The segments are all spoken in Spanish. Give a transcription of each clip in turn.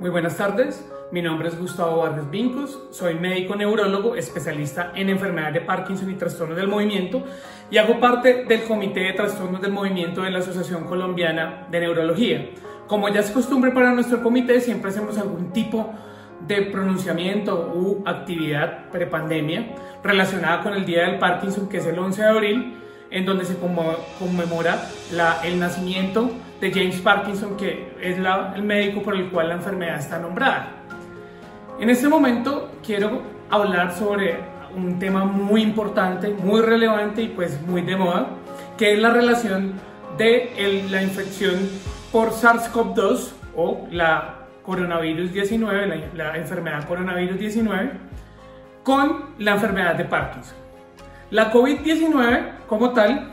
Muy buenas tardes, mi nombre es Gustavo Vargas Vincos, soy médico neurólogo especialista en enfermedades de Parkinson y trastornos del movimiento y hago parte del Comité de Trastornos del Movimiento de la Asociación Colombiana de Neurología. Como ya es costumbre para nuestro comité, siempre hacemos algún tipo de pronunciamiento u actividad prepandemia relacionada con el Día del Parkinson, que es el 11 de abril, en donde se conmemora la, el nacimiento de James Parkinson, que es la, el médico por el cual la enfermedad está nombrada. En este momento quiero hablar sobre un tema muy importante, muy relevante y pues muy de moda, que es la relación de la infección por SARS-CoV-2 o la coronavirus 19, la, la enfermedad coronavirus 19, con la enfermedad de Parkinson. La COVID-19 como tal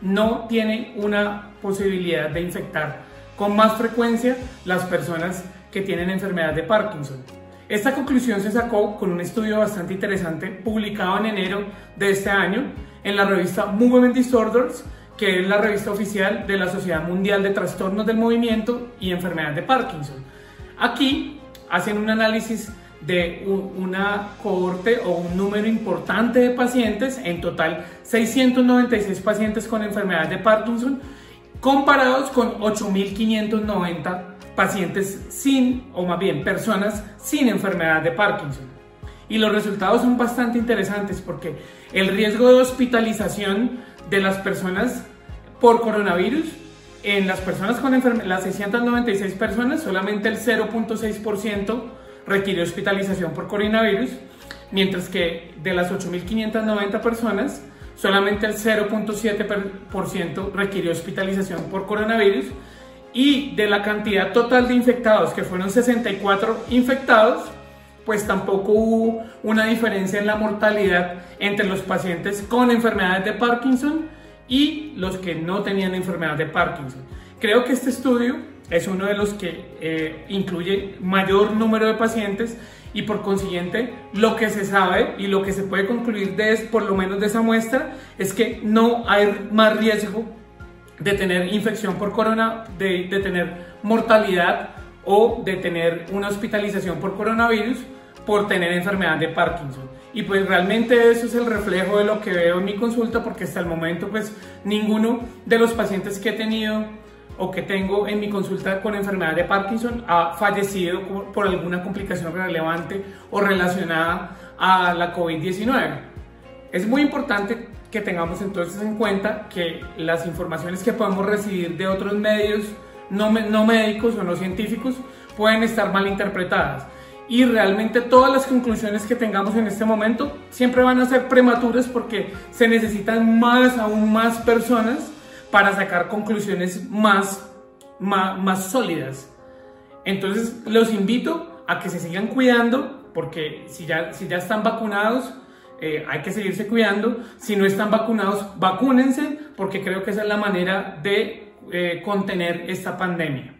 no tiene una posibilidad de infectar con más frecuencia las personas que tienen enfermedad de Parkinson. Esta conclusión se sacó con un estudio bastante interesante publicado en enero de este año en la revista Movement Disorders, que es la revista oficial de la Sociedad Mundial de Trastornos del Movimiento y Enfermedad de Parkinson. Aquí hacen un análisis de una cohorte o un número importante de pacientes, en total 696 pacientes con enfermedad de Parkinson, comparados con 8.590 pacientes sin, o más bien personas sin enfermedad de Parkinson. Y los resultados son bastante interesantes porque el riesgo de hospitalización de las personas por coronavirus, en las personas con enfermedad, las 696 personas, solamente el 0.6% requiere hospitalización por coronavirus, mientras que de las 8.590 personas, solamente el 0.7% requirió hospitalización por coronavirus y de la cantidad total de infectados, que fueron 64 infectados, pues tampoco hubo una diferencia en la mortalidad entre los pacientes con enfermedades de Parkinson y los que no tenían enfermedad de Parkinson. Creo que este estudio es uno de los que eh, incluye mayor número de pacientes y por consiguiente lo que se sabe y lo que se puede concluir de por lo menos de esa muestra es que no hay más riesgo de tener infección por corona, de, de tener mortalidad o de tener una hospitalización por coronavirus por tener enfermedad de Parkinson. Y pues realmente eso es el reflejo de lo que veo en mi consulta porque hasta el momento pues ninguno de los pacientes que he tenido o que tengo en mi consulta con enfermedad de Parkinson ha fallecido por alguna complicación relevante o relacionada a la COVID-19. Es muy importante que tengamos entonces en cuenta que las informaciones que podemos recibir de otros medios no, no médicos o no científicos pueden estar mal interpretadas y realmente todas las conclusiones que tengamos en este momento siempre van a ser prematuras porque se necesitan más, aún más personas para sacar conclusiones más, más, sólidas. Entonces los invito a que se sigan cuidando porque si ya, si ya están vacunados, eh, hay que seguirse cuidando. Si no están vacunados, vacúnense porque creo que esa es la manera de eh, contener esta pandemia.